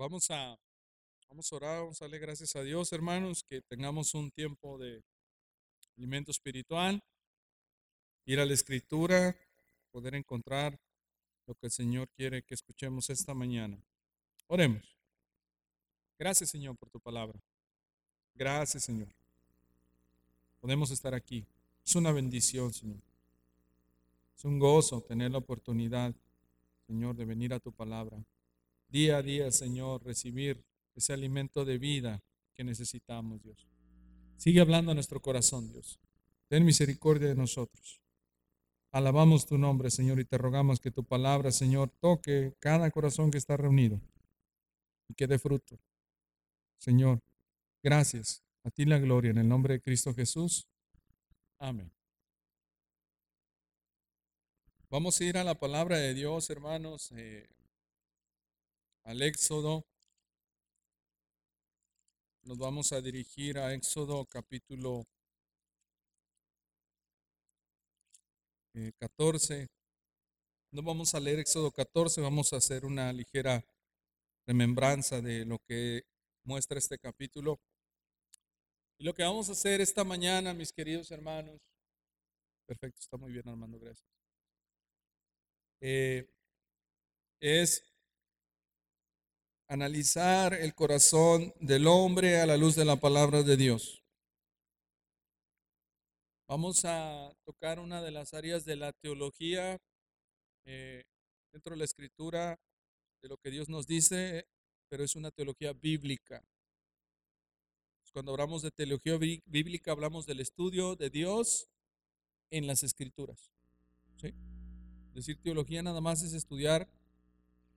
Vamos a, vamos a orar, vamos a darle gracias a Dios, hermanos, que tengamos un tiempo de alimento espiritual, ir a la escritura, poder encontrar lo que el Señor quiere que escuchemos esta mañana. Oremos. Gracias, Señor, por tu palabra. Gracias, Señor. Podemos estar aquí. Es una bendición, Señor. Es un gozo tener la oportunidad, Señor, de venir a tu palabra día a día, Señor, recibir ese alimento de vida que necesitamos, Dios. Sigue hablando a nuestro corazón, Dios. Ten misericordia de nosotros. Alabamos tu nombre, Señor, y te rogamos que tu palabra, Señor, toque cada corazón que está reunido y que dé fruto. Señor, gracias. A ti la gloria en el nombre de Cristo Jesús. Amén. Vamos a ir a la palabra de Dios, hermanos. Eh, al Éxodo. Nos vamos a dirigir a Éxodo capítulo 14. Eh, no vamos a leer Éxodo 14, vamos a hacer una ligera remembranza de lo que muestra este capítulo. Y lo que vamos a hacer esta mañana, mis queridos hermanos, perfecto, está muy bien Armando, gracias, eh, es analizar el corazón del hombre a la luz de la palabra de Dios. Vamos a tocar una de las áreas de la teología eh, dentro de la escritura, de lo que Dios nos dice, pero es una teología bíblica. Cuando hablamos de teología bíblica, hablamos del estudio de Dios en las escrituras. Decir teología nada más es estudiar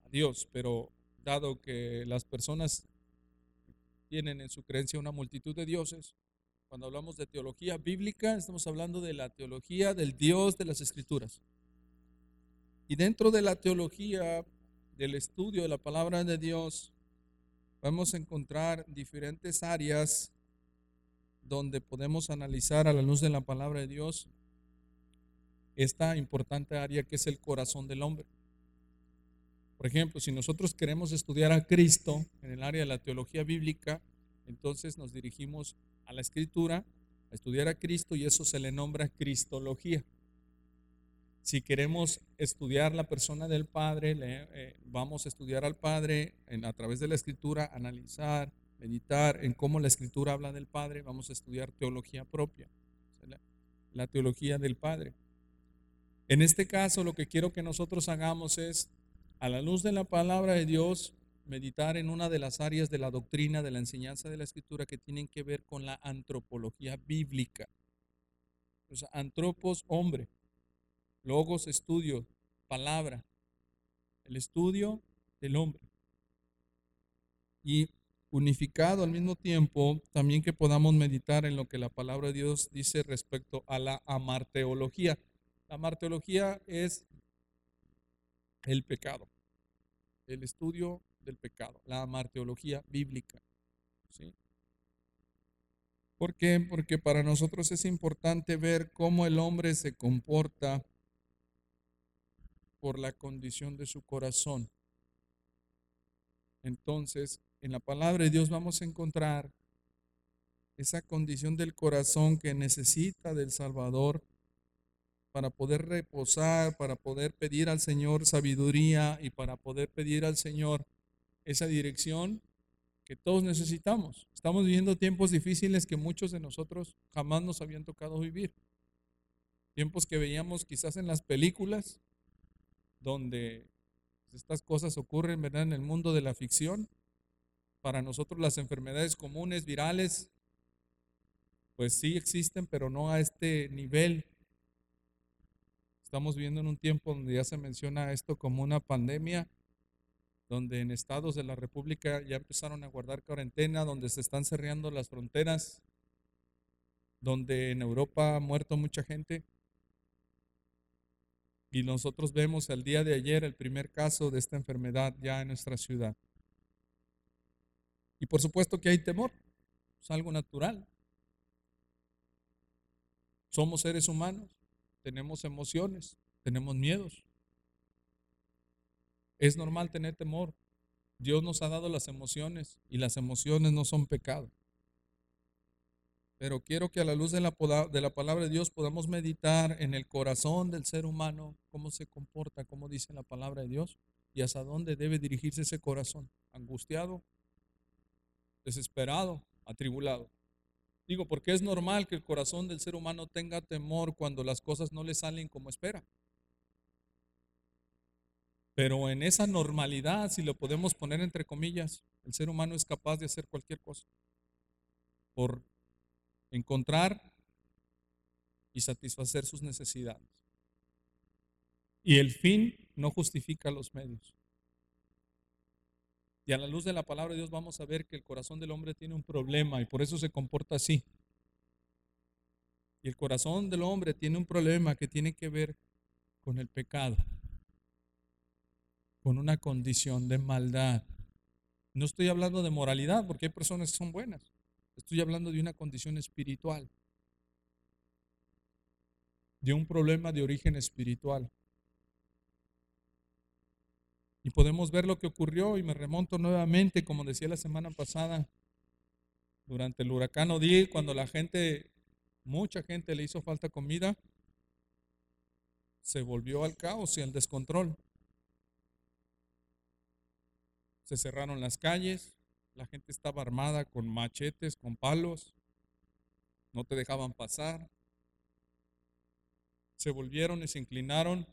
a Dios, pero dado que las personas tienen en su creencia una multitud de dioses, cuando hablamos de teología bíblica, estamos hablando de la teología del Dios de las Escrituras. Y dentro de la teología del estudio de la palabra de Dios, vamos a encontrar diferentes áreas donde podemos analizar a la luz de la palabra de Dios esta importante área que es el corazón del hombre. Por ejemplo, si nosotros queremos estudiar a Cristo en el área de la teología bíblica, entonces nos dirigimos a la escritura, a estudiar a Cristo y eso se le nombra cristología. Si queremos estudiar la persona del Padre, eh, vamos a estudiar al Padre a través de la escritura, analizar, meditar en cómo la escritura habla del Padre, vamos a estudiar teología propia, la teología del Padre. En este caso, lo que quiero que nosotros hagamos es a la luz de la palabra de Dios, meditar en una de las áreas de la doctrina, de la enseñanza de la escritura que tienen que ver con la antropología bíblica. Antropos, hombre, logos, estudio, palabra, el estudio del hombre. Y unificado al mismo tiempo, también que podamos meditar en lo que la palabra de Dios dice respecto a la amarteología. La amarteología es el pecado el estudio del pecado, la marteología bíblica. ¿sí? ¿Por qué? Porque para nosotros es importante ver cómo el hombre se comporta por la condición de su corazón. Entonces, en la palabra de Dios vamos a encontrar esa condición del corazón que necesita del Salvador para poder reposar, para poder pedir al Señor sabiduría y para poder pedir al Señor esa dirección que todos necesitamos. Estamos viviendo tiempos difíciles que muchos de nosotros jamás nos habían tocado vivir. Tiempos que veíamos quizás en las películas, donde estas cosas ocurren ¿verdad? en el mundo de la ficción. Para nosotros las enfermedades comunes, virales, pues sí existen, pero no a este nivel Estamos viviendo en un tiempo donde ya se menciona esto como una pandemia, donde en estados de la República ya empezaron a guardar cuarentena, donde se están cerrando las fronteras, donde en Europa ha muerto mucha gente. Y nosotros vemos el día de ayer el primer caso de esta enfermedad ya en nuestra ciudad. Y por supuesto que hay temor, es algo natural. Somos seres humanos tenemos emociones, tenemos miedos. Es normal tener temor. Dios nos ha dado las emociones y las emociones no son pecado. Pero quiero que a la luz de la, de la palabra de Dios podamos meditar en el corazón del ser humano, cómo se comporta, cómo dice la palabra de Dios y hasta dónde debe dirigirse ese corazón, angustiado, desesperado, atribulado. Digo, porque es normal que el corazón del ser humano tenga temor cuando las cosas no le salen como espera. Pero en esa normalidad, si lo podemos poner entre comillas, el ser humano es capaz de hacer cualquier cosa por encontrar y satisfacer sus necesidades. Y el fin no justifica los medios. Y a la luz de la palabra de Dios vamos a ver que el corazón del hombre tiene un problema y por eso se comporta así. Y el corazón del hombre tiene un problema que tiene que ver con el pecado, con una condición de maldad. No estoy hablando de moralidad porque hay personas que son buenas. Estoy hablando de una condición espiritual, de un problema de origen espiritual. Y podemos ver lo que ocurrió y me remonto nuevamente, como decía la semana pasada, durante el huracán Odile, cuando la gente, mucha gente le hizo falta comida, se volvió al caos y al descontrol. Se cerraron las calles, la gente estaba armada con machetes, con palos, no te dejaban pasar. Se volvieron y se inclinaron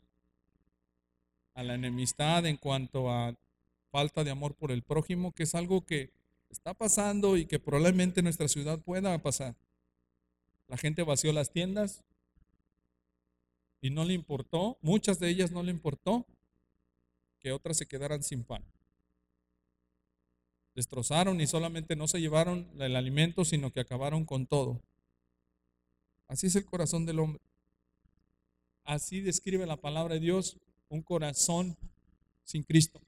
a la enemistad en cuanto a falta de amor por el prójimo, que es algo que está pasando y que probablemente en nuestra ciudad pueda pasar. La gente vació las tiendas y no le importó, muchas de ellas no le importó que otras se quedaran sin pan. Destrozaron y solamente no se llevaron el alimento, sino que acabaron con todo. Así es el corazón del hombre. Así describe la palabra de Dios un corazón sin Cristo.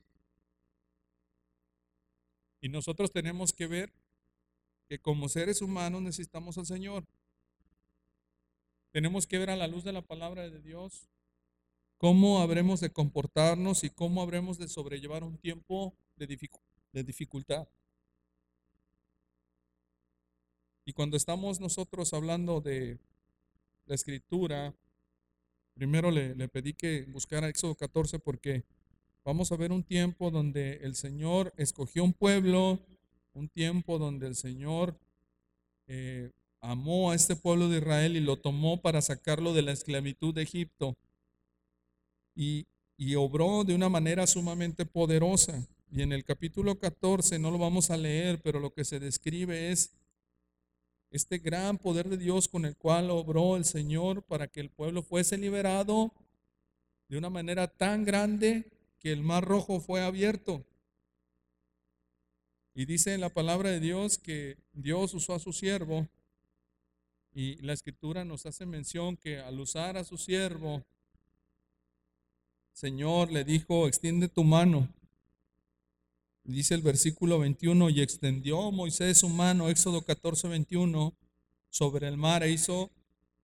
Y nosotros tenemos que ver que como seres humanos necesitamos al Señor. Tenemos que ver a la luz de la palabra de Dios cómo habremos de comportarnos y cómo habremos de sobrellevar un tiempo de, dificultad. Y cuando estamos nosotros hablando de la escritura, Primero le, pedí que buscara Éxodo 14 porque vamos a ver un tiempo donde el Señor escogió un pueblo, un tiempo donde el Señor eh, amó a este pueblo de Israel y lo tomó para sacarlo de la esclavitud de Egipto. Y, y obró de una manera sumamente poderosa. Y en el capítulo 14, no lo vamos a leer, pero lo que se describe es este gran poder de Dios con el cual obró el Señor para que el pueblo fuese liberado de una manera tan grande que el mar rojo fue abierto. Y dice en la palabra de Dios que Dios usó a su siervo y la escritura nos hace mención que al usar a su siervo, Señor le dijo, extiende tu mano Dice el versículo 21, y extendió Moisés su mano, Éxodo 14, 21, sobre el mar e hizo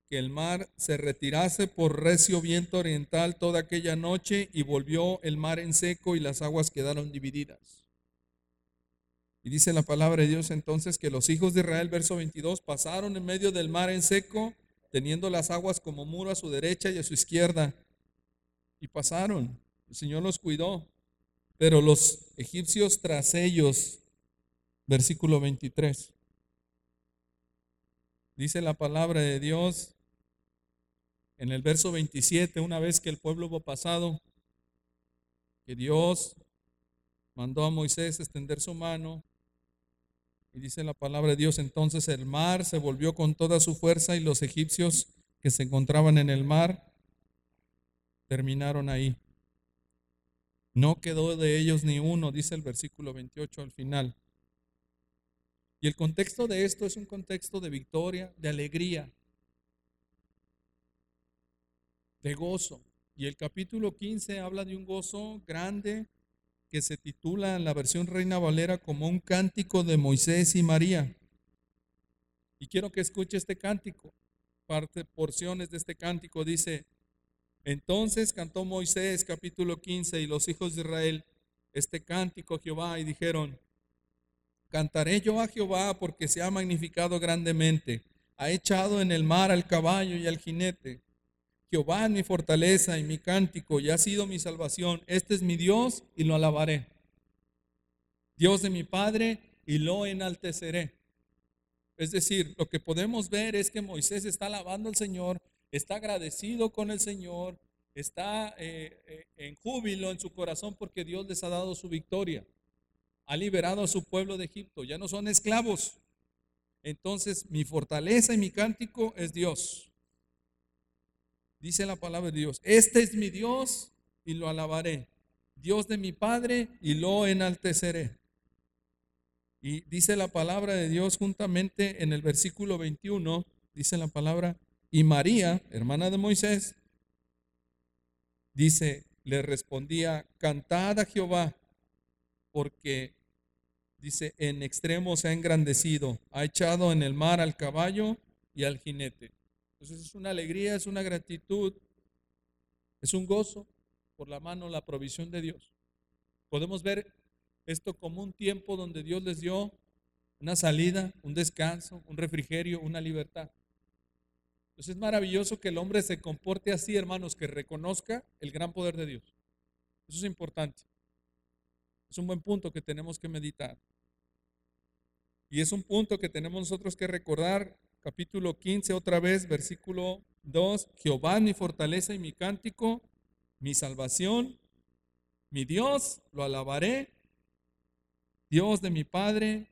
que el mar se retirase por recio viento oriental toda aquella noche y volvió el mar en seco y las aguas quedaron divididas. Y dice la palabra de Dios entonces que los hijos de Israel, verso 22, pasaron en medio del mar en seco, teniendo las aguas como muro a su derecha y a su izquierda. Y pasaron. El Señor los cuidó. Pero los egipcios tras ellos, versículo 23, dice la palabra de Dios en el verso 27, una vez que el pueblo hubo pasado, que Dios mandó a Moisés extender su mano, y dice la palabra de Dios, entonces el mar se volvió con toda su fuerza y los egipcios que se encontraban en el mar terminaron ahí. No quedó de ellos ni uno, dice el versículo 28 al final. Y el contexto de esto es un contexto de victoria, de alegría, de gozo. Y el capítulo 15 habla de un gozo grande que se titula en la versión Reina Valera como un cántico de Moisés y María. Y quiero que escuche este cántico. Parte, porciones de este cántico dice, entonces cantó Moisés capítulo 15 y los hijos de Israel, este cántico a Jehová y dijeron, cantaré yo a Jehová porque se ha magnificado grandemente, ha echado en el mar al caballo y al jinete. Jehová es mi fortaleza y mi cántico y ha sido mi salvación. Este es mi Dios y lo alabaré. Dios de mi Padre y lo enalteceré. Es decir, lo que podemos ver es que Moisés está alabando al Señor, está agradecido con el Señor, está eh, eh, en júbilo en su corazón porque Dios les ha dado su victoria. Ha liberado a su pueblo de Egipto, ya no son esclavos. Entonces mi fortaleza y mi cántico es Dios. Dice la palabra de Dios, este es mi Dios y lo alabaré. Dios de mi Padre y lo enalteceré. Y dice la palabra de Dios juntamente en el versículo 21, dice la palabra, y María, hermana de Moisés, dice, le respondía, cantad a Jehová, porque, dice, en extremo se ha engrandecido, ha echado en el mar al caballo y al jinete. Entonces es una alegría, es una gratitud, es un gozo por la mano, la provisión de Dios. Podemos ver esto como un tiempo donde Dios les dio una salida, un descanso, un refrigerio, una libertad. Entonces es maravilloso que el hombre se comporte así, hermanos, que reconozca el gran poder de Dios. Eso es importante. Es un buen punto que tenemos que meditar. Y es un punto que tenemos nosotros que recordar. Capítulo 15, otra vez, versículo 2. Jehová mi fortaleza y mi cántico, mi salvación, mi Dios, lo alabaré. Dios de mi Padre,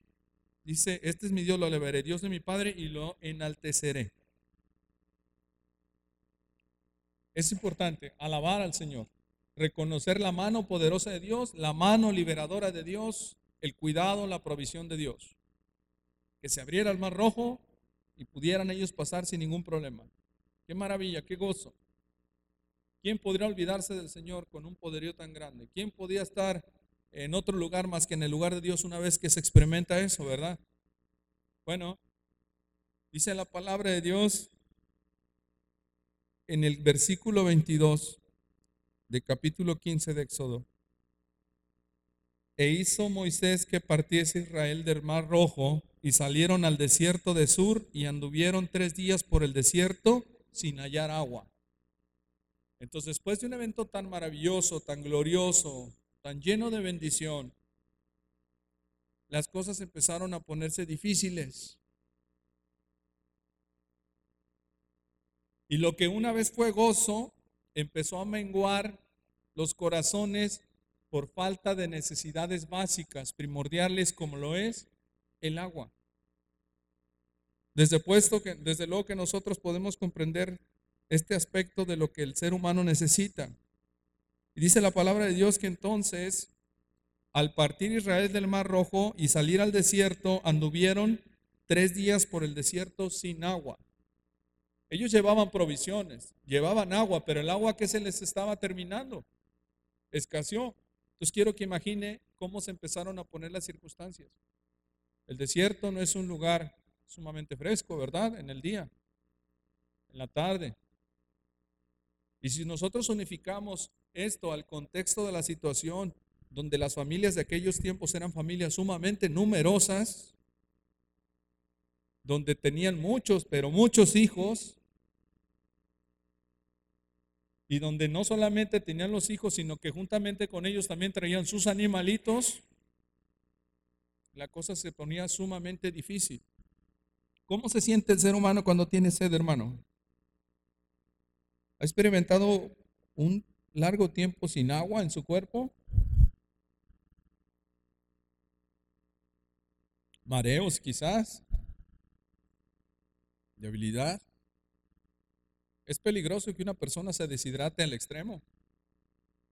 dice, este es mi Dios, lo alabaré. Dios de mi Padre y lo enalteceré. Es importante alabar al Señor, reconocer la mano poderosa de Dios, la mano liberadora de Dios, el cuidado, la provisión de Dios. Que se abriera el mar rojo y pudieran ellos pasar sin ningún problema. Qué maravilla, qué gozo. ¿Quién podría olvidarse del Señor con un poderío tan grande? ¿Quién podía estar en otro lugar más que en el lugar de Dios una vez que se experimenta eso, verdad? Bueno, dice la palabra de Dios en el versículo 22 de capítulo 15 de Éxodo. E hizo Moisés que partiese Israel del mar rojo y salieron al desierto de Sur y anduvieron tres días por el desierto sin hallar agua. Entonces, después de un evento tan maravilloso, tan glorioso, tan lleno de bendición, las cosas empezaron a ponerse difíciles. Y lo que una vez fue gozo, empezó a menguar los corazones por falta de necesidades básicas, primordiales como lo es el agua. Desde, puesto que, desde luego que nosotros podemos comprender este aspecto de lo que el ser humano necesita. Y dice la palabra de Dios que entonces, al partir Israel del Mar Rojo y salir al desierto, anduvieron tres días por el desierto sin agua. Ellos llevaban provisiones, llevaban agua, pero el agua que se les estaba terminando escaseó. Entonces quiero que imagine cómo se empezaron a poner las circunstancias. El desierto no es un lugar sumamente fresco, ¿verdad? En el día, en la tarde. Y si nosotros unificamos esto al contexto de la situación donde las familias de aquellos tiempos eran familias sumamente numerosas, donde tenían muchos, pero muchos hijos, y donde no solamente tenían los hijos, sino que juntamente con ellos también traían sus animalitos, la cosa se ponía sumamente difícil. ¿Cómo se siente el ser humano cuando tiene sed, hermano? ¿Ha experimentado un largo tiempo sin agua en su cuerpo? Mareos quizás, debilidad. Es peligroso que una persona se deshidrate al extremo.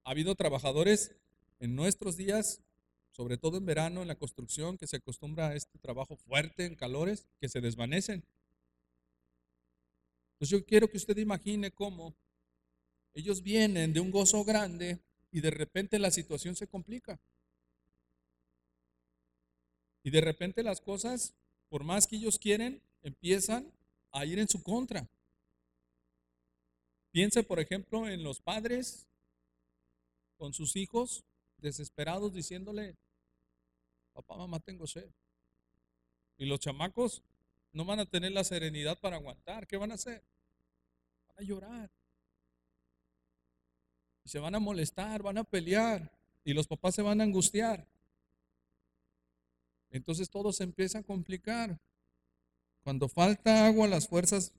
Ha habido trabajadores en nuestros días, sobre todo en verano, en la construcción, que se acostumbra a este trabajo fuerte en calores, que se desvanecen. Entonces yo quiero que usted imagine cómo ellos vienen de un gozo grande y de repente la situación se complica. Y de repente las cosas, por más que ellos quieren, empiezan a ir en su contra. Piense, por ejemplo, en los padres con sus hijos desesperados diciéndole, papá, mamá, tengo sed. Y los chamacos no van a tener la serenidad para aguantar. ¿Qué van a hacer? Van a llorar. Y se van a molestar, van a pelear. Y los papás se van a angustiar. Entonces todo se empieza a complicar. Cuando falta agua, las fuerzas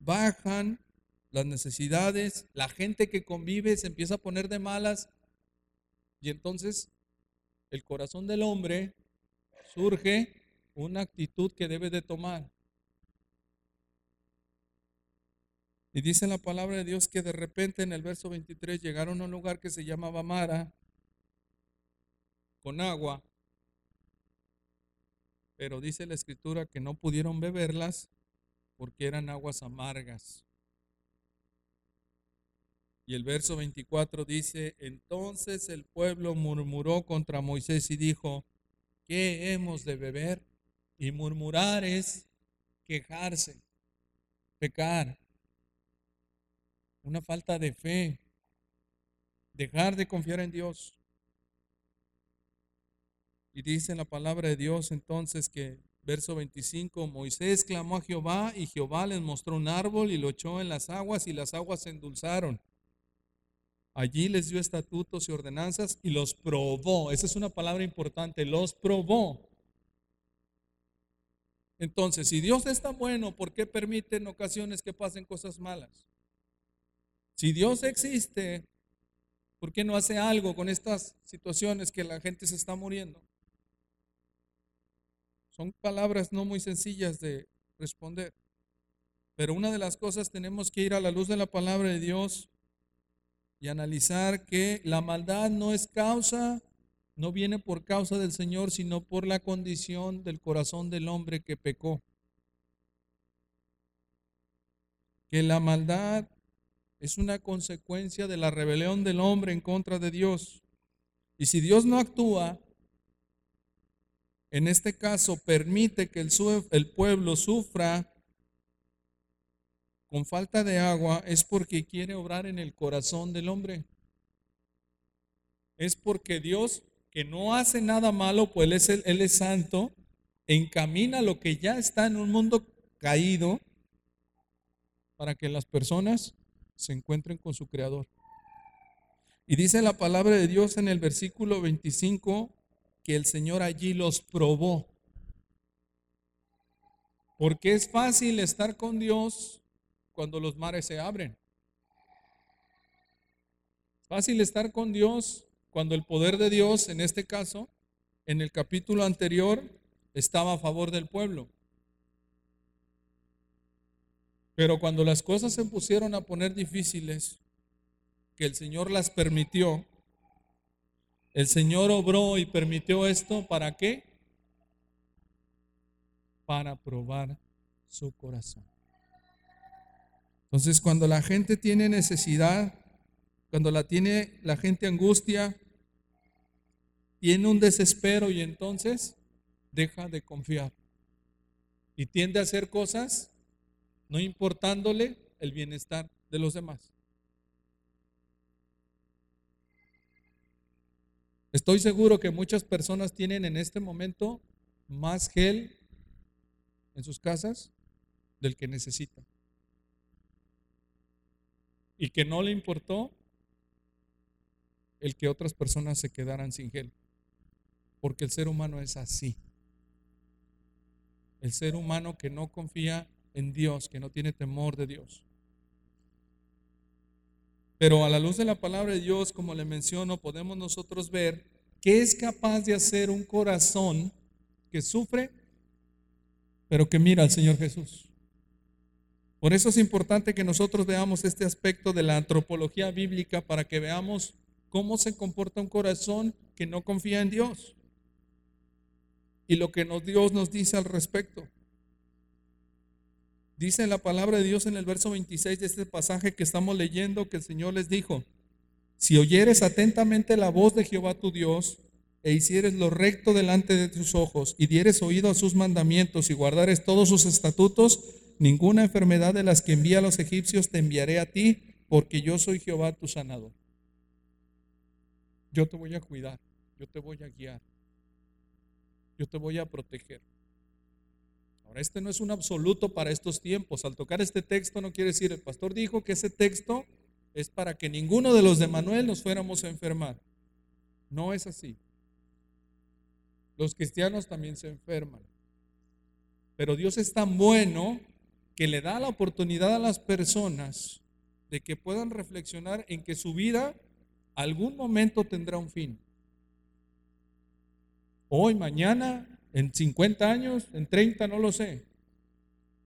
bajan, las necesidades, la gente que convive se empieza a poner de malas. Y entonces el corazón del hombre surge una actitud que debe de tomar. Y dice la palabra de Dios que de repente en el verso 23 llegaron a un lugar que se llamaba Mara, con agua, pero dice la escritura que no pudieron beberlas porque eran aguas amargas. Y el verso 24 dice, entonces el pueblo murmuró contra Moisés y dijo, ¿qué hemos de beber? Y murmurar es quejarse, pecar, una falta de fe, dejar de confiar en Dios. Y dice la palabra de Dios entonces que, verso 25, Moisés clamó a Jehová y Jehová les mostró un árbol y lo echó en las aguas y las aguas se endulzaron. Allí les dio estatutos y ordenanzas y los probó. Esa es una palabra importante, los probó. Entonces, si Dios está bueno, ¿por qué permite en ocasiones que pasen cosas malas? Si Dios existe, ¿por qué no hace algo con estas situaciones que la gente se está muriendo? Son palabras no muy sencillas de responder. Pero una de las cosas tenemos que ir a la luz de la palabra de Dios y analizar que la maldad no es causa, no viene por causa del Señor, sino por la condición del corazón del hombre que pecó. Que la maldad es una consecuencia de la rebelión del hombre en contra de Dios. Y si Dios no actúa, en este caso permite que el, pueblo sufra con falta de agua, es porque quiere obrar en el corazón del hombre. Es porque Dios, que no hace nada malo, pues Él es, él es santo, encamina lo que ya está en un mundo caído para que las personas se encuentren con su Creador. Y dice la palabra de Dios en el versículo 25 que el Señor allí los probó. Porque es fácil estar con Dios cuando los mares se abren. Fácil estar con Dios cuando el poder de Dios, en este caso, en el capítulo anterior, estaba a favor del pueblo. Pero cuando las cosas se pusieron a poner difíciles, que el Señor las permitió, el Señor obró y permitió esto, ¿para qué? Para probar su corazón. Entonces, cuando la gente tiene necesidad, cuando la tiene la gente angustia, tiene un desespero y entonces deja de confiar y tiende a hacer cosas no importándole el bienestar de los demás. Estoy seguro que muchas personas tienen en este momento más gel en sus casas del que necesitan. Y que no le importó el que otras personas se quedaran sin gel. Porque el ser humano es así. El ser humano que no confía en Dios, que no tiene temor de Dios. Pero a la luz de la palabra de Dios, como le menciono, podemos nosotros ver que es capaz de hacer un corazón que sufre, pero que mira al Señor Jesús. Por eso es importante que nosotros veamos este aspecto de la antropología bíblica para que veamos cómo se comporta un corazón que no confía en Dios y lo que Dios nos dice al respecto. Dice la palabra de Dios en el verso 26 de este pasaje que estamos leyendo que el Señor les dijo, si oyeres atentamente la voz de Jehová tu Dios, e hicieres lo recto delante de tus ojos, y dieres oído a sus mandamientos y guardares todos sus estatutos, ninguna enfermedad de las que envía a los egipcios te enviaré a ti, porque yo soy Jehová tu sanador. Yo te voy a cuidar. yo te voy a guiar, yo te voy a proteger. Este no es un absoluto para estos tiempos. Al tocar este texto no quiere decir, el pastor dijo que ese texto es para que ninguno de los de Manuel nos fuéramos a enfermar. No es así. Los cristianos también se enferman. Pero Dios es tan bueno que le da la oportunidad a las personas de que puedan reflexionar en que su vida algún momento tendrá un fin. Hoy, mañana, en 50 años, en 30, no lo sé.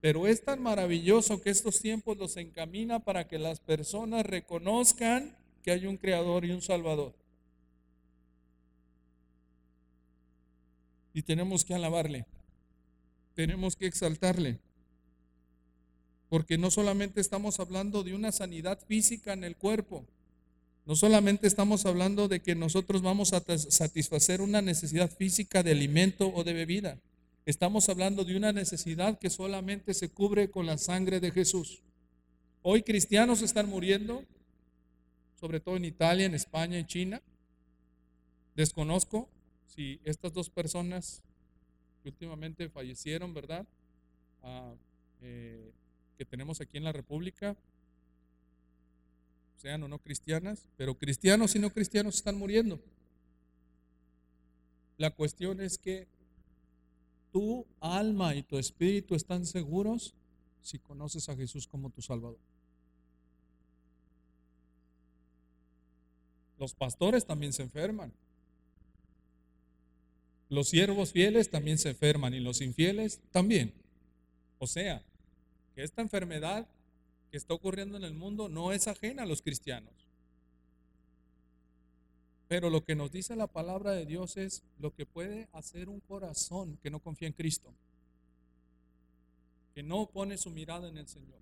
Pero es tan maravilloso que estos tiempos los encamina para que las personas reconozcan que hay un creador y un salvador. Y tenemos que alabarle, tenemos que exaltarle. Porque no solamente estamos hablando de una sanidad física en el cuerpo, no solamente estamos hablando de que nosotros vamos a satisfacer una necesidad física de alimento o de bebida. Estamos hablando de una necesidad que solamente se cubre con la sangre de Jesús. Hoy cristianos están muriendo, sobre todo en Italia, en España, en China. Desconozco si estas dos personas que últimamente fallecieron, ¿verdad? Ah, eh, que tenemos aquí en la República, sean o no cristianas, pero cristianos y no cristianos están muriendo. La cuestión es que tu alma y tu espíritu están seguros si conoces a Jesús como tu Salvador. Los pastores también se enferman. Los siervos fieles también se enferman y los infieles también. O sea, que esta enfermedad que está ocurriendo en el mundo no es ajena a los cristianos. Pero lo que nos dice la palabra de Dios es lo que puede hacer un corazón que no confía en Cristo, que no pone su mirada en el Señor.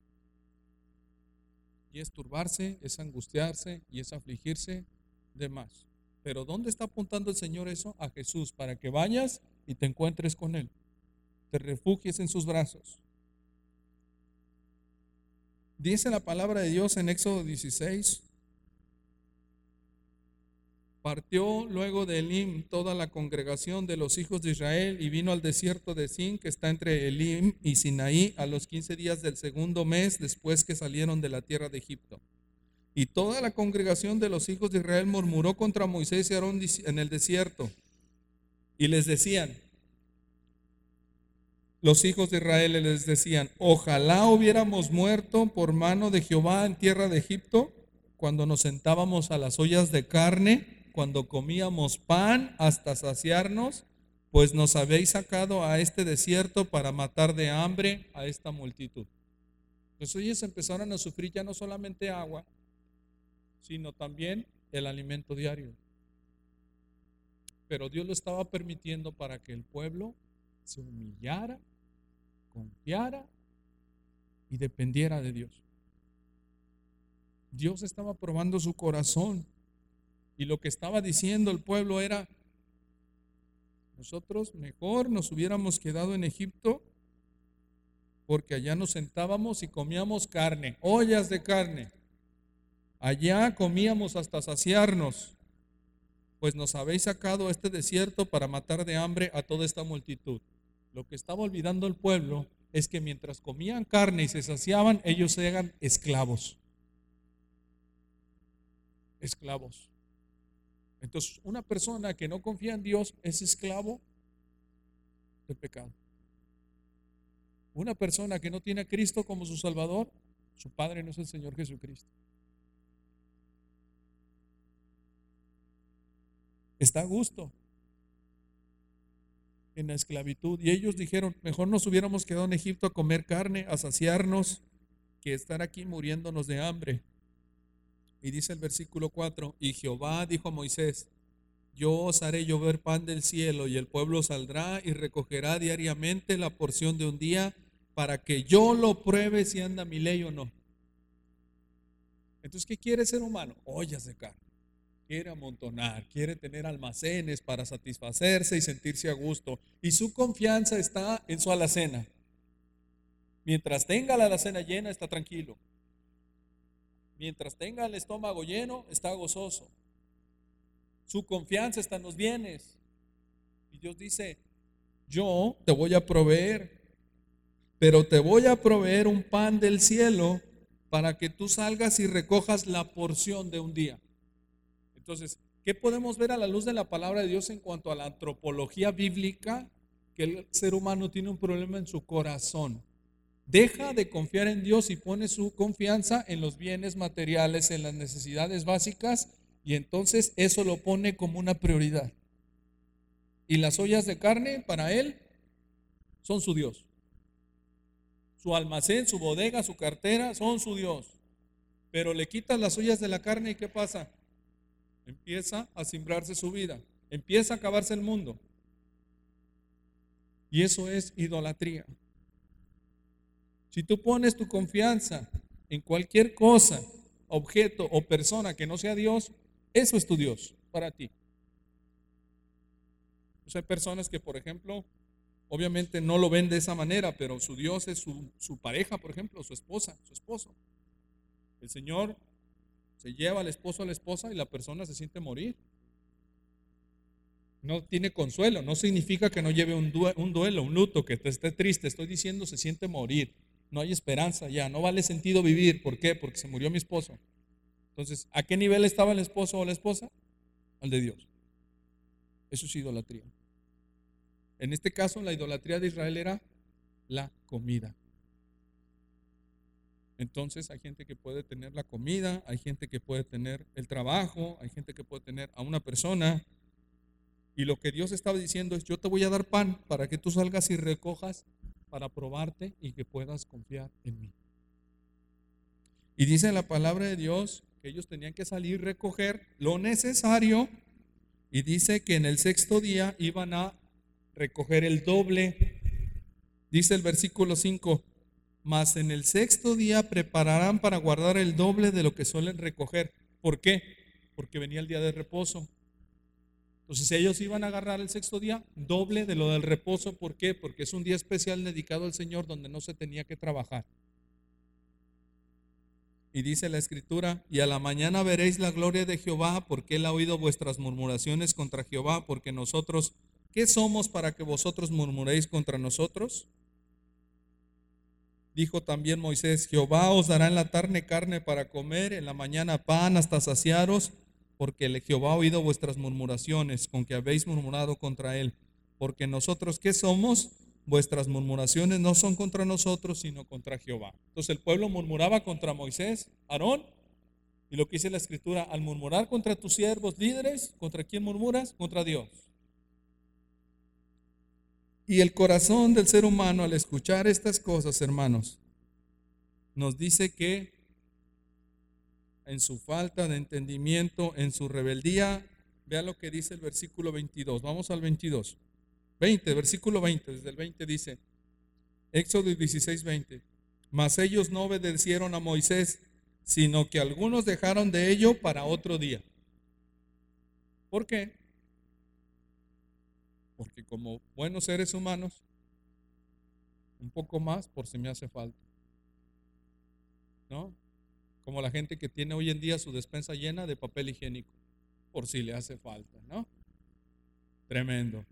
Y es turbarse, es angustiarse y es afligirse de más. Pero ¿dónde está apuntando el Señor eso? A Jesús, para que vayas y te encuentres con Él, te refugies en sus brazos. Dice la palabra de Dios en Éxodo 16. Partió luego de Elim toda la congregación de los hijos de Israel y vino al desierto de Sin, que está entre Elim y Sinaí, a los 15 días del segundo mes después que salieron de la tierra de Egipto. Y toda la congregación de los hijos de Israel murmuró contra Moisés y Aarón en el desierto. Y les decían, los hijos de Israel les decían, ojalá hubiéramos muerto por mano de Jehová en tierra de Egipto, cuando nos sentábamos a las ollas de carne, cuando comíamos pan hasta saciarnos, pues nos habéis sacado a este desierto para matar de hambre a esta multitud. Entonces ellos empezaron a sufrir ya no solamente agua, sino también el alimento diario. Pero Dios lo estaba permitiendo para que el pueblo se humillara confiara y dependiera de Dios. Dios estaba probando su corazón y lo que estaba diciendo el pueblo era, nosotros mejor nos hubiéramos quedado en Egipto porque allá nos sentábamos y comíamos carne, ollas de carne. Allá comíamos hasta saciarnos, pues nos habéis sacado a este desierto para matar de hambre a toda esta multitud. Lo que estaba olvidando el pueblo es que mientras comían carne y se saciaban, ellos eran esclavos. Esclavos. Entonces, una persona que no confía en Dios es esclavo del pecado. Una persona que no tiene a Cristo como su Salvador, su Padre no es el Señor Jesucristo. Está a gusto en la esclavitud. Y ellos dijeron, mejor nos hubiéramos quedado en Egipto a comer carne, a saciarnos, que estar aquí muriéndonos de hambre. Y dice el versículo 4, y Jehová dijo a Moisés, yo os haré llover pan del cielo y el pueblo saldrá y recogerá diariamente la porción de un día para que yo lo pruebe si anda mi ley o no. Entonces, ¿qué quiere ser humano? Ollas de carne quiere amontonar, quiere tener almacenes para satisfacerse y sentirse a gusto. Y su confianza está en su alacena. Mientras tenga la alacena llena, está tranquilo. Mientras tenga el estómago lleno, está gozoso. Su confianza está en los bienes. Y Dios dice, yo te voy a proveer, pero te voy a proveer un pan del cielo para que tú salgas y recojas la porción de un día. Entonces, ¿qué podemos ver a la luz de la palabra de Dios en cuanto a la antropología bíblica? Que el ser humano tiene un problema en su corazón. Deja de confiar en Dios y pone su confianza en los bienes materiales, en las necesidades básicas, y entonces eso lo pone como una prioridad. Y las ollas de carne para él son su Dios. Su almacén, su bodega, su cartera son su Dios. Pero le quitas las ollas de la carne y ¿qué pasa? Empieza a simbrarse su vida. Empieza a acabarse el mundo. Y eso es idolatría. Si tú pones tu confianza en cualquier cosa, objeto o persona que no sea Dios, eso es tu Dios para ti. hay personas que, por ejemplo, obviamente no lo ven de esa manera, pero su Dios es su, su pareja, por ejemplo, su esposa, su esposo. El Señor se lleva al esposo a la esposa y la persona se siente morir. No tiene consuelo, no significa que no lleve un, duelo, un luto, que esté triste. Estoy diciendo se siente morir no hay esperanza ya, no vale sentido vivir. ¿Por qué? Porque se murió mi esposo. Entonces, ¿a qué nivel estaba el esposo o la esposa? Al de Dios. Eso es idolatría. En este caso, la idolatría de Israel era la comida. Entonces hay gente que puede tener la comida, hay gente que puede tener el trabajo, hay gente que puede tener a una persona. Y lo que Dios estaba diciendo es, yo te voy a dar pan para que tú salgas y recojas para probarte y que puedas confiar en mí. Y dice la palabra de Dios que ellos tenían que salir recoger lo necesario y dice que en el sexto día iban a recoger el doble. Dice el versículo 5, mas en el sexto día prepararán para guardar el doble de lo que suelen recoger. ¿Por qué? Porque venía el día de reposo. Entonces ellos iban a agarrar el sexto día doble de lo del reposo. ¿Por qué? Porque es un día especial dedicado al Señor donde no se tenía que trabajar. Y dice la escritura, y a la mañana veréis la gloria de Jehová, porque él ha oído vuestras murmuraciones contra Jehová, porque nosotros, ¿qué somos para que vosotros murmuréis contra nosotros? Dijo también Moisés, Jehová os dará en la tarde carne para comer, en la mañana pan hasta saciaros, porque el Jehová ha oído vuestras murmuraciones con que habéis murmurado contra él. Porque nosotros, ¿qué somos? Vuestras murmuraciones no son contra nosotros, sino contra Jehová. Entonces el pueblo murmuraba contra Moisés, Aarón, y lo que dice la escritura, al murmurar contra tus siervos líderes, ¿contra quién murmuras? Contra Dios. Y el corazón del ser humano al escuchar estas cosas, hermanos, nos dice que en su falta de entendimiento, en su rebeldía. Vea lo que dice el versículo 22. Vamos al 22. 20, versículo 20, desde el 20 dice, Éxodo 16, 20. Mas ellos no obedecieron a Moisés, sino que algunos dejaron de ello para otro día. ¿Por qué? Porque como buenos seres humanos, un poco más por si me hace falta. ¿No? como la gente que tiene hoy en día su despensa llena de papel higiénico, por si le hace falta, ¿no? Tremendo.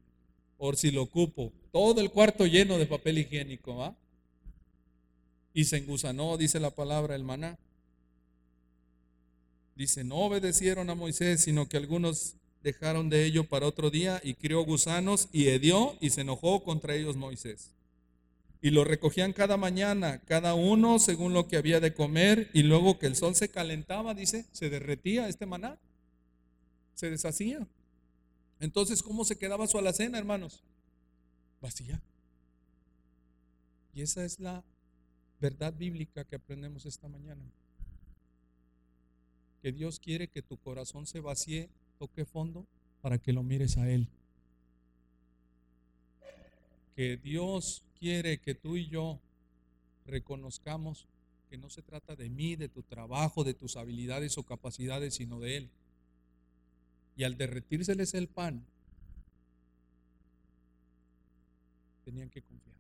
Por si lo ocupo, todo el cuarto lleno de papel higiénico, ¿va? Y se engusanó, dice la palabra, el maná. Dice, no obedecieron a Moisés, sino que algunos dejaron de ello para otro día y crió gusanos y hedió y se enojó contra ellos Moisés. Y lo recogían cada mañana, cada uno según lo que había de comer, y luego que el sol se calentaba, dice, se derretía este maná, se deshacía. Entonces, ¿cómo se quedaba su alacena, hermanos? Vacía. Y esa es la verdad bíblica que aprendemos esta mañana. Que Dios quiere que tu corazón se vacíe, toque fondo, para que lo mires a Él. Que Dios quiere que tú y yo reconozcamos que no se trata de mí, de tu trabajo, de tus habilidades o capacidades, sino de Él. Y al derretírseles el pan, tenían que confiar.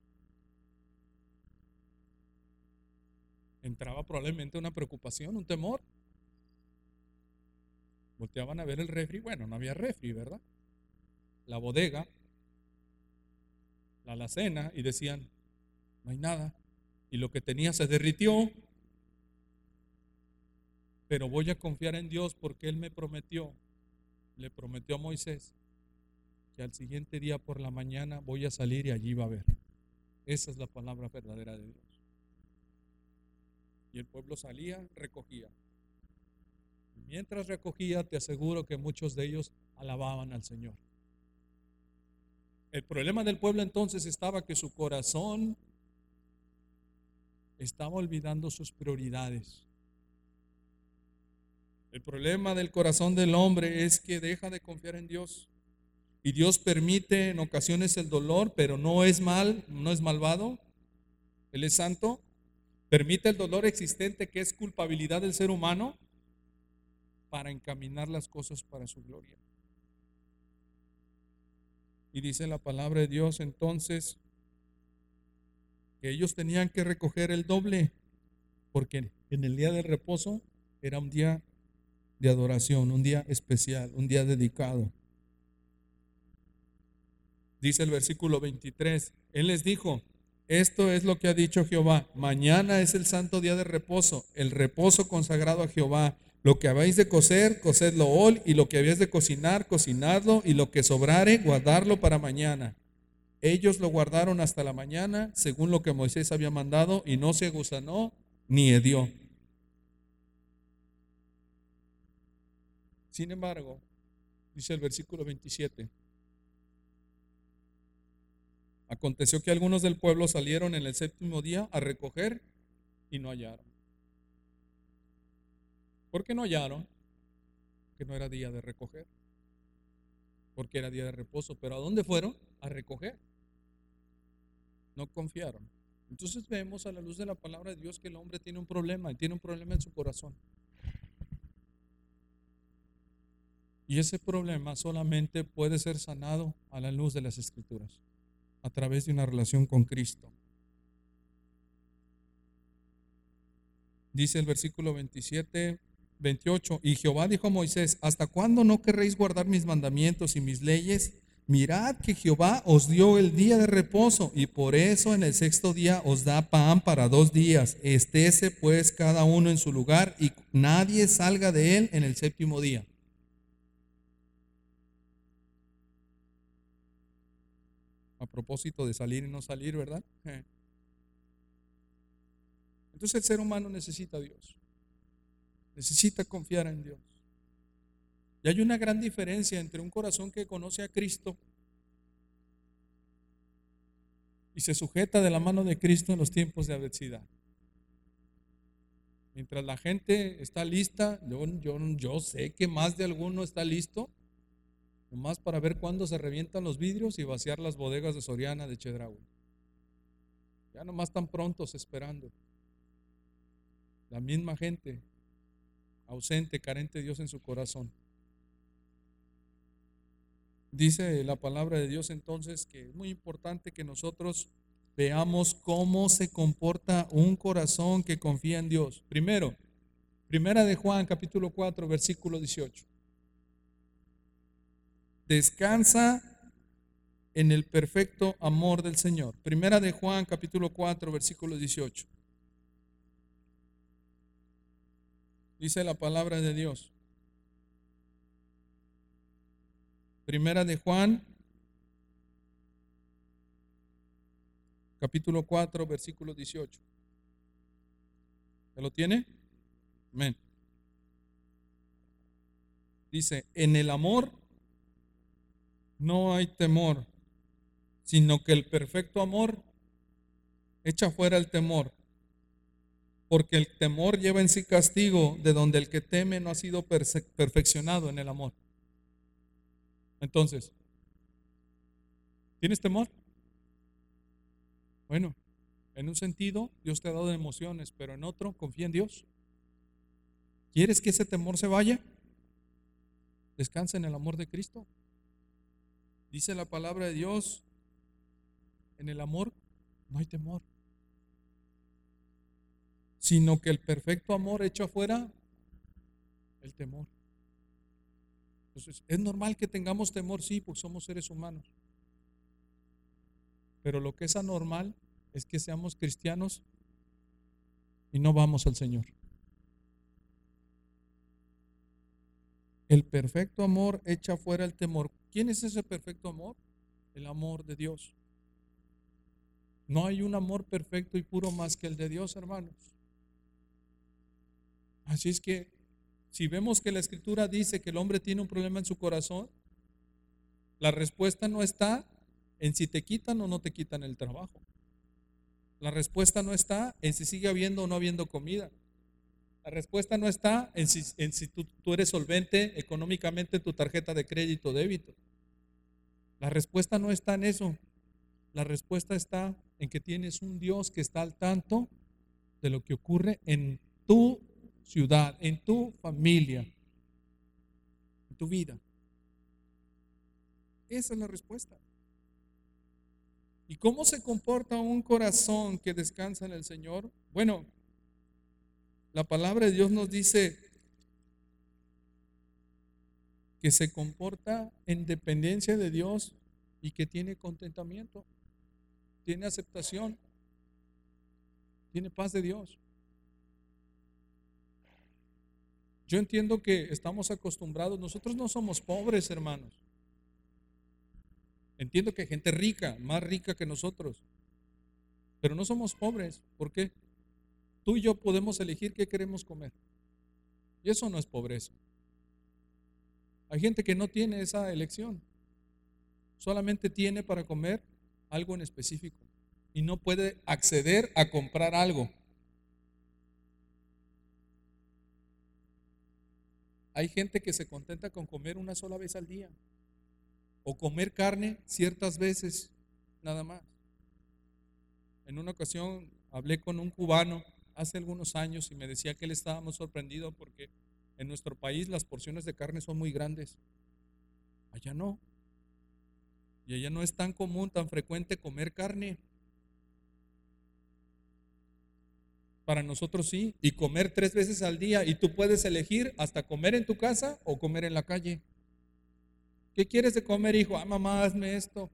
Entraba probablemente una preocupación, un temor. Volteaban a ver el refri. Bueno, no había refri, ¿verdad? La bodega, la alacena, y decían, no hay nada. Y lo que tenía se derritió. Pero voy a confiar en Dios porque Él me prometió, le prometió a Moisés, que al siguiente día por la mañana voy a salir y allí va a ver. Esa es la palabra verdadera de Dios. Y el pueblo salía, recogía. Mientras recogía, te aseguro que muchos de ellos alababan al Señor. El problema del pueblo entonces estaba que su corazón estaba olvidando sus prioridades. El problema del corazón del hombre es que deja de confiar en Dios. Y Dios permite en ocasiones el dolor, pero no es mal, no es malvado. Él es santo. Permite el dolor existente que es culpabilidad del ser humano para encaminar las cosas para su gloria. Y dice la palabra de Dios entonces que ellos tenían que recoger el doble, porque en el día de reposo era un día de adoración, un día especial, un día dedicado. Dice el versículo 23, Él les dijo, esto es lo que ha dicho Jehová, mañana es el santo día de reposo, el reposo consagrado a Jehová. Lo que habéis de coser, cocedlo hoy, y lo que habéis de cocinar, cocinadlo, y lo que sobrare, guardarlo para mañana. Ellos lo guardaron hasta la mañana, según lo que Moisés había mandado, y no se gusanó ni hedió. Sin embargo, dice el versículo 27, aconteció que algunos del pueblo salieron en el séptimo día a recoger y no hallaron. ¿Por qué no hallaron? Que no era día de recoger, porque era día de reposo. Pero ¿a dónde fueron? A recoger. No confiaron. Entonces vemos a la luz de la palabra de Dios que el hombre tiene un problema y tiene un problema en su corazón. Y ese problema solamente puede ser sanado a la luz de las escrituras, a través de una relación con Cristo. Dice el versículo 27, 28, y Jehová dijo a Moisés, ¿hasta cuándo no querréis guardar mis mandamientos y mis leyes? Mirad que Jehová os dio el día de reposo y por eso en el sexto día os da pan para dos días. Estése pues cada uno en su lugar y nadie salga de él en el séptimo día. a propósito de salir y no salir, ¿verdad? Entonces el ser humano necesita a Dios. Necesita confiar en Dios. Y hay una gran diferencia entre un corazón que conoce a Cristo y se sujeta de la mano de Cristo en los tiempos de adversidad. Mientras la gente está lista, yo, yo, yo sé que más de alguno está listo nomás para ver cuándo se revientan los vidrios y vaciar las bodegas de Soriana de Chedraui. Ya nomás están prontos esperando. La misma gente, ausente, carente de Dios en su corazón. Dice la palabra de Dios entonces que es muy importante que nosotros veamos cómo se comporta un corazón que confía en Dios. Primero, primera de Juan capítulo 4 versículo 18 descansa en el perfecto amor del Señor. Primera de Juan, capítulo 4, versículo 18. Dice la palabra de Dios. Primera de Juan, capítulo 4, versículo 18. ¿Ya lo tiene? Amén. Dice, en el amor no hay temor, sino que el perfecto amor echa fuera el temor, porque el temor lleva en sí castigo, de donde el que teme no ha sido perfeccionado en el amor. Entonces, ¿tienes temor? Bueno, en un sentido, Dios te ha dado emociones, pero en otro, confía en Dios. ¿Quieres que ese temor se vaya? Descansa en el amor de Cristo. Dice la palabra de Dios, en el amor no hay temor, sino que el perfecto amor echa afuera el temor. Entonces, es normal que tengamos temor, sí, porque somos seres humanos. Pero lo que es anormal es que seamos cristianos y no vamos al Señor. El perfecto amor echa fuera el temor. ¿Quién es ese perfecto amor? El amor de Dios. No hay un amor perfecto y puro más que el de Dios, hermanos. Así es que si vemos que la escritura dice que el hombre tiene un problema en su corazón, la respuesta no está en si te quitan o no te quitan el trabajo. La respuesta no está en si sigue habiendo o no habiendo comida. La respuesta no está en si, en si tú, eres solvente económicamente en tu tarjeta de crédito o débito. La respuesta no está en eso. La respuesta está en que tienes un Dios que está al tanto de lo que ocurre en tu ciudad, en tu familia, en tu vida. Esa es la respuesta. ¿Y cómo se comporta un corazón que descansa en el Señor? Bueno, la palabra de Dios nos dice que se comporta en dependencia de Dios y que tiene contentamiento, tiene aceptación, tiene paz de Dios. Yo entiendo que estamos acostumbrados, nosotros no somos pobres, hermanos. Entiendo que hay gente rica, más rica que nosotros, pero no somos pobres. ¿Por qué? Tú y yo podemos elegir qué queremos comer. Y eso no es pobreza. Hay gente que no tiene esa elección. Solamente tiene para comer algo en específico y no puede acceder a comprar algo. Hay gente que se contenta con comer una sola vez al día o comer carne ciertas veces, nada más. En una ocasión hablé con un cubano hace algunos años y me decía que él estaba muy sorprendido porque en nuestro país las porciones de carne son muy grandes. Allá no. Y allá no es tan común, tan frecuente comer carne. Para nosotros sí. Y comer tres veces al día. Y tú puedes elegir hasta comer en tu casa o comer en la calle. ¿Qué quieres de comer, hijo? Ah, mamá, hazme esto.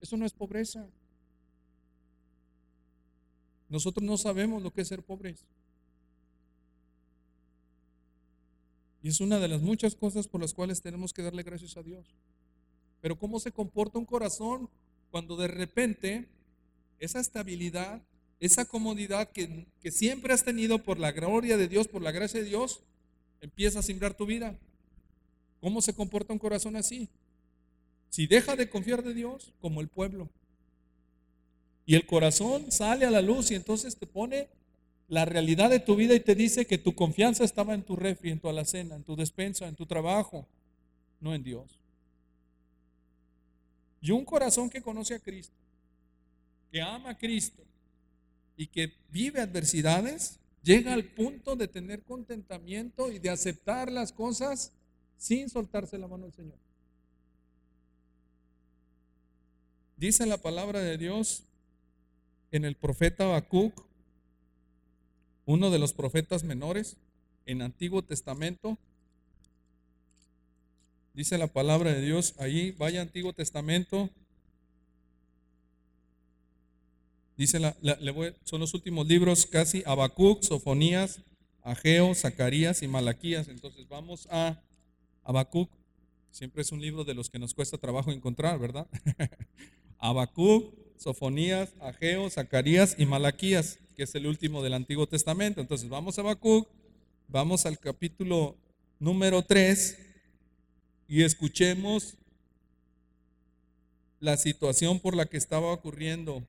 Eso no es pobreza. Nosotros no sabemos lo que es ser pobres. Y es una de las muchas cosas por las cuales tenemos que darle gracias a Dios. Pero ¿cómo se comporta un corazón cuando de repente esa estabilidad, esa comodidad que, que, siempre has tenido por la gloria de Dios, por la gracia de Dios, empieza a simbrar tu vida? ¿Cómo se comporta un corazón así? Si deja de confiar de Dios, como el pueblo. Y el corazón sale a la luz y entonces te pone la realidad de tu vida y te dice que tu confianza estaba en tu refri, en tu alacena, en tu despensa, en tu trabajo, no en Dios. Y un corazón que conoce a Cristo, que ama a Cristo y que vive adversidades, llega al punto de tener contentamiento y de aceptar las cosas sin soltarse la mano al Señor. Dice la palabra de Dios en el profeta Habacuc, uno de los profetas menores en Antiguo Testamento. Dice la palabra de Dios ahí, vaya Antiguo Testamento. Dice son los últimos libros casi Habacuc, Sofonías, Ageo, Zacarías y Malaquías. Entonces vamos a Habacuc, siempre es un libro de los que nos cuesta trabajo encontrar, ¿verdad? Habacuc, Sofonías, Ageo, Zacarías y Malaquías, que es el último del Antiguo Testamento. Entonces vamos a Habacuc, vamos al capítulo número 3 y escuchemos la situación por la que estaba ocurriendo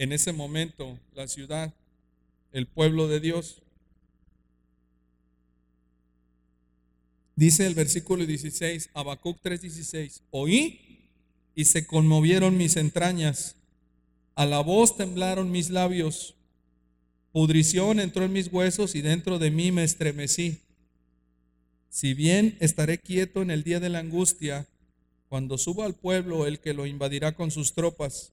en ese momento la ciudad, el pueblo de Dios. Dice el versículo 16, Habacuc 3:16, oí y se conmovieron mis entrañas, a la voz temblaron mis labios, pudrición entró en mis huesos y dentro de mí me estremecí. Si bien estaré quieto en el día de la angustia, cuando suba al pueblo el que lo invadirá con sus tropas,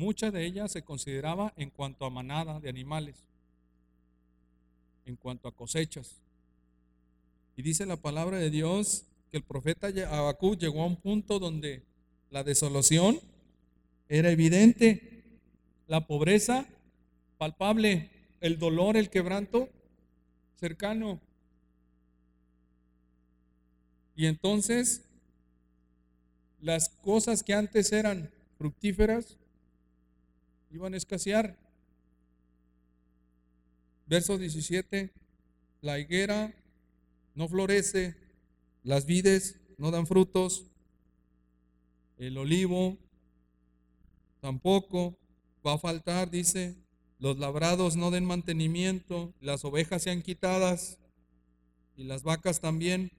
mucha de ella se consideraba en cuanto a manada de animales, en cuanto a cosechas. Y dice la palabra de Dios que el profeta Abacú llegó a un punto donde la desolación era evidente, la pobreza palpable, el dolor, el quebranto cercano. Y entonces las cosas que antes eran fructíferas iban a escasear. Verso 17, la higuera no florece, las vides no dan frutos, el olivo tampoco va a faltar, dice, los labrados no den mantenimiento, las ovejas sean quitadas y las vacas también,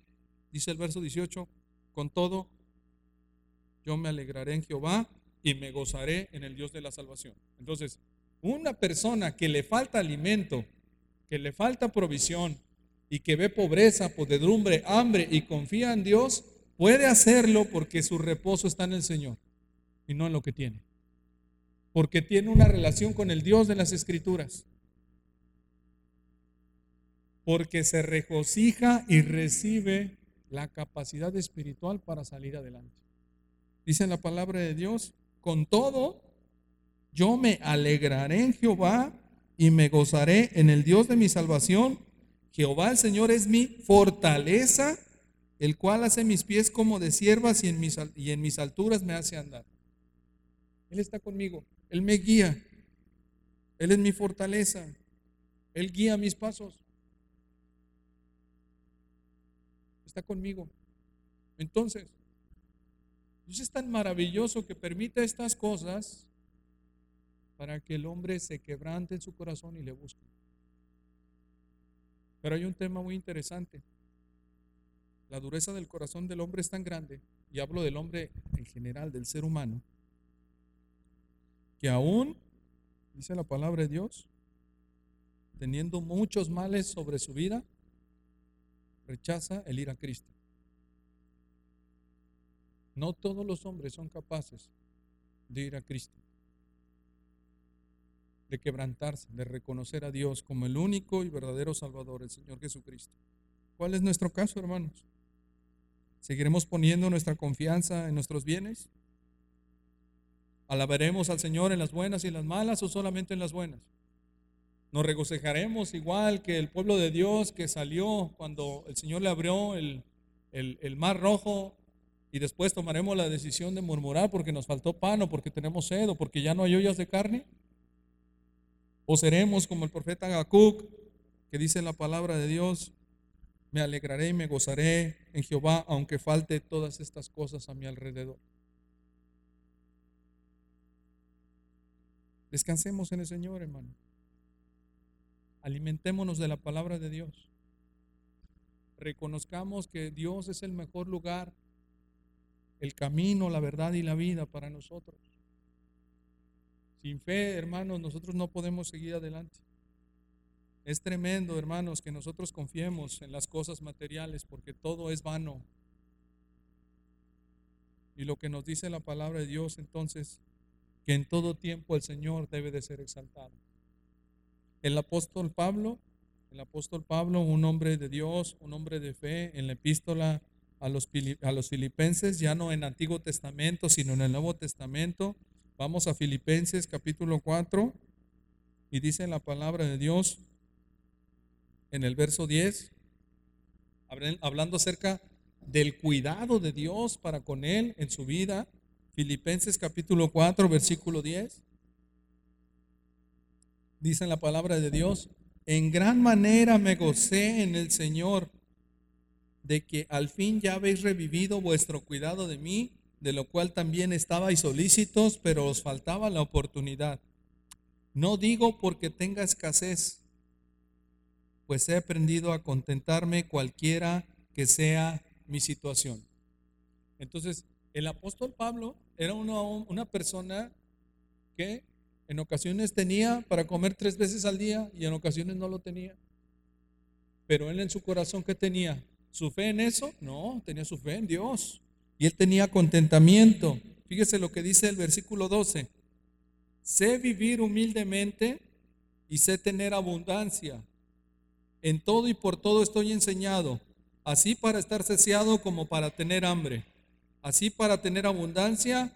dice el verso 18, con todo yo me alegraré en Jehová y me gozaré en el Dios de la salvación. Entonces, una persona que le falta alimento, que le falta provisión y que ve pobreza, podedumbre, hambre y confía en Dios, puede hacerlo porque su reposo está en el Señor y no en lo que tiene. Porque tiene una relación con el Dios de las Escrituras. Porque se regocija y recibe la capacidad espiritual para salir adelante. Dice la palabra de Dios, con todo, yo me alegraré en Jehová y me gozaré en el Dios de mi salvación. Jehová el Señor es mi fortaleza, el cual hace mis pies como de siervas y en mis, y en mis alturas me hace andar. Él está conmigo, Él me guía, Él es mi fortaleza, Él guía mis pasos. Está conmigo. Entonces, Dios es tan maravilloso que permite estas cosas para que el hombre se quebrante en su corazón y le busque. Pero hay un tema muy interesante. La dureza del corazón del hombre es tan grande, y hablo del hombre en general, del ser humano, que aún, dice la palabra de Dios, teniendo muchos males sobre su vida, rechaza el ir a Cristo. No todos los hombres son capaces de ir a Cristo, de quebrantarse, de reconocer a Dios como el único y verdadero Salvador, el Señor Jesucristo. ¿Cuál es nuestro caso, hermanos? ¿Seguiremos poniendo nuestra confianza en nuestros bienes? ¿Alabaremos al Señor en las buenas y en las malas o solamente en las buenas? Nos regocijaremos igual que el pueblo de Dios que salió cuando el Señor le abrió el, el mar rojo y después tomaremos la decisión de murmurar porque nos faltó pan o porque tenemos sed o porque ya no hay ollas de carne? ¿O seremos como el profeta Habacuc que dice en la palabra de Dios, me alegraré y me gozaré en Jehová aunque falte todas estas cosas a mi alrededor? Descansemos en el Señor, hermano. Alimentémonos de la palabra de Dios. Reconozcamos que Dios es el mejor lugar el camino, la verdad y la vida para nosotros. Sin fe, hermanos, nosotros no podemos seguir adelante. Es tremendo, hermanos, que nosotros confiemos en las cosas materiales porque todo es vano. Y lo que nos dice la palabra de Dios entonces, que en todo tiempo el Señor debe de ser exaltado. El apóstol Pablo, el apóstol Pablo, un hombre de Dios, un hombre de fe, en la epístola a los, a los filipenses, ya no en Antiguo Testamento, sino en el Nuevo Testamento. Vamos a Filipenses capítulo 4 y dice la palabra de Dios en el verso 10, hablando acerca del cuidado de Dios para con él en su vida. Filipenses capítulo 4, versículo 10. Dice la palabra de Dios, en gran manera me gocé en el Señor de que al fin ya habéis revivido vuestro cuidado de mí, de lo cual también estabais solícitos, pero os faltaba la oportunidad. No digo porque tenga escasez, pues he aprendido a contentarme cualquiera que sea mi situación. Entonces, el apóstol Pablo era una, una persona que en ocasiones tenía para comer tres veces al día y en ocasiones no lo tenía. Pero él en su corazón, ¿qué tenía? ¿Su fe en eso? No, tenía su fe en Dios. Y él tenía contentamiento. Fíjese lo que dice el versículo 12. Sé vivir humildemente y sé tener abundancia. En todo y por todo estoy enseñado, así para estar saciado como para tener hambre, así para tener abundancia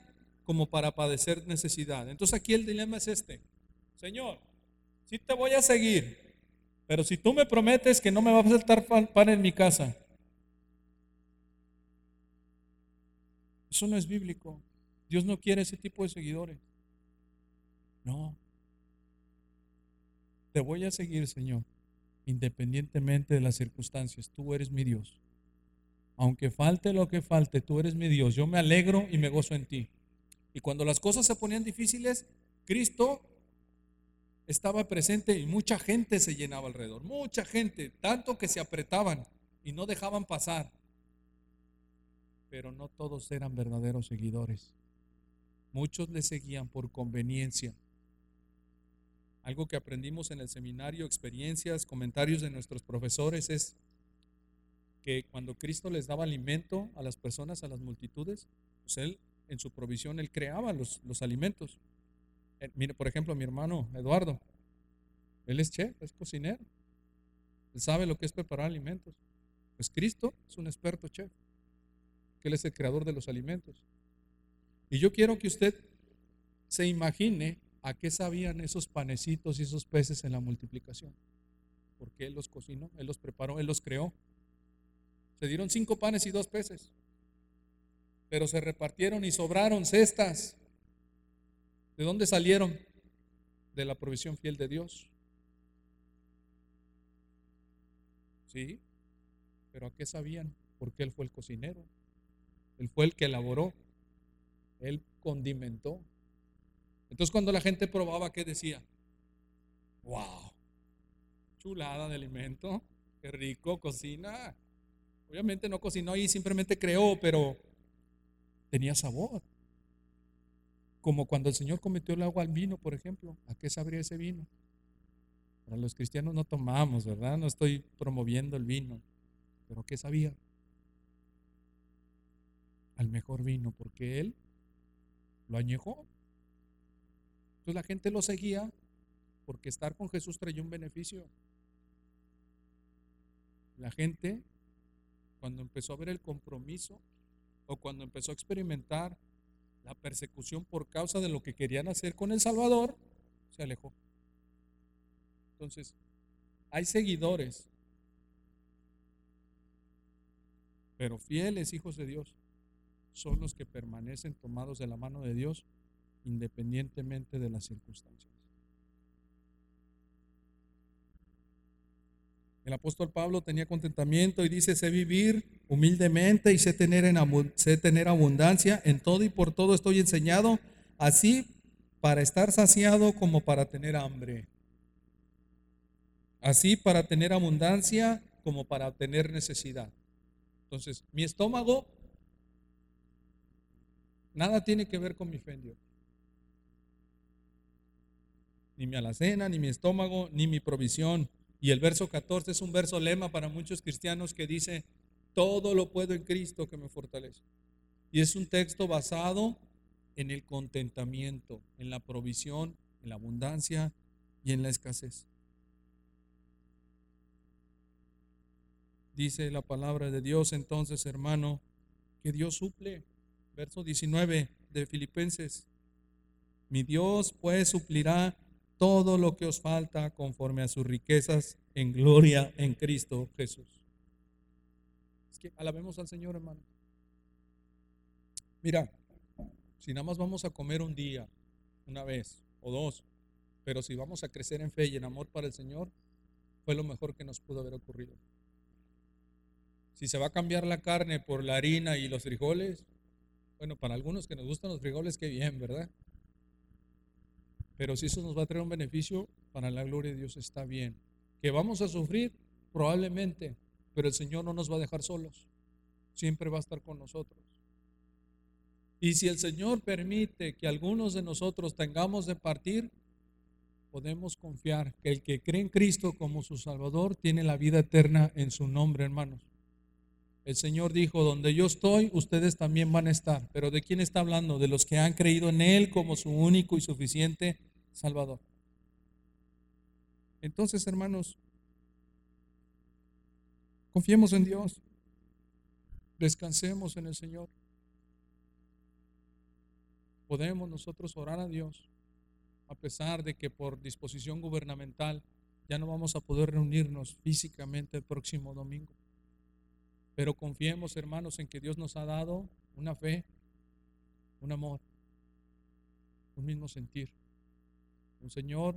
como para padecer necesidad. Entonces aquí el dilema es este. Señor, si te voy a seguir, pero si tú me prometes que no me va a faltar pan en mi casa, eso no es bíblico. Dios no quiere ese tipo de seguidores. No. Te voy a seguir, Señor, independientemente de las circunstancias. Tú eres mi Dios. Aunque falte lo que falte, tú eres mi Dios. Yo me alegro y me gozo en ti. Y cuando las cosas se ponían difíciles, Cristo estaba presente y mucha gente se llenaba alrededor, mucha gente, tanto que se apretaban y no dejaban pasar. Pero no todos eran verdaderos seguidores. Muchos le seguían por conveniencia. Algo que aprendimos en el seminario, experiencias, comentarios de nuestros profesores es que cuando Cristo les daba alimento a las personas, a las multitudes, pues Él en su provisión, Él creaba los, los alimentos. Eh, mire, por ejemplo, mi hermano Eduardo, él es chef, es cocinero. Él sabe lo que es preparar alimentos. Pues Cristo es un experto chef, Él es el creador de los alimentos. Y yo quiero que usted se imagine a qué sabían esos panecitos y esos peces en la multiplicación. Porque Él los cocinó, Él los preparó, Él los creó. Se dieron cinco panes y dos peces pero se repartieron y sobraron cestas. ¿De dónde salieron? De la provisión fiel de Dios. Sí, pero ¿a qué sabían? Porque Él fue el cocinero, Él fue el que elaboró, Él condimentó. Entonces cuando la gente probaba, ¿qué decía? ¡Wow! Chulada de alimento, qué rico, cocina. Obviamente no cocinó y simplemente creó, pero tenía sabor. Como cuando el Señor cometió el agua al vino, por ejemplo. ¿A qué sabría ese vino? Para los cristianos no tomamos, ¿verdad? No estoy promoviendo el vino. Pero ¿qué sabía? Al mejor vino, porque Él lo añejó. Entonces la gente lo seguía porque estar con Jesús traía un beneficio. La gente, cuando empezó a ver el compromiso o cuando empezó a experimentar la persecución por causa de lo que querían hacer con el Salvador, se alejó. Entonces, hay seguidores, pero fieles hijos de Dios son los que permanecen tomados de la mano de Dios independientemente de las circunstancias. El apóstol Pablo tenía contentamiento y dice, sé vivir humildemente y sé tener, en, sé tener abundancia. En todo y por todo estoy enseñado, así para estar saciado como para tener hambre. Así para tener abundancia como para tener necesidad. Entonces, mi estómago nada tiene que ver con mi fe en Dios. Ni mi alacena, ni mi estómago, ni mi provisión. Y el verso 14 es un verso lema para muchos cristianos que dice, todo lo puedo en Cristo que me fortalece. Y es un texto basado en el contentamiento, en la provisión, en la abundancia y en la escasez. Dice la palabra de Dios entonces, hermano, que Dios suple. Verso 19 de Filipenses. Mi Dios pues suplirá todo lo que os falta conforme a sus riquezas en gloria en Cristo Jesús. Es que alabemos al Señor, hermano. Mira, si nada más vamos a comer un día, una vez o dos, pero si vamos a crecer en fe y en amor para el Señor, fue lo mejor que nos pudo haber ocurrido. Si se va a cambiar la carne por la harina y los frijoles, bueno, para algunos que nos gustan los frijoles, qué bien, ¿verdad? Pero si eso nos va a traer un beneficio para la gloria de Dios, está bien. Que vamos a sufrir, probablemente, pero el Señor no nos va a dejar solos, siempre va a estar con nosotros. Y si el Señor permite que algunos de nosotros tengamos de partir, podemos confiar que el que cree en Cristo como su Salvador tiene la vida eterna en su nombre, hermanos. El Señor dijo, donde yo estoy, ustedes también van a estar. Pero ¿de quién está hablando? De los que han creído en Él como su único y suficiente Salvador. Entonces, hermanos, confiemos en Dios. Descansemos en el Señor. Podemos nosotros orar a Dios, a pesar de que por disposición gubernamental ya no vamos a poder reunirnos físicamente el próximo domingo. Pero confiemos, hermanos, en que Dios nos ha dado una fe, un amor, un mismo sentir, un Señor,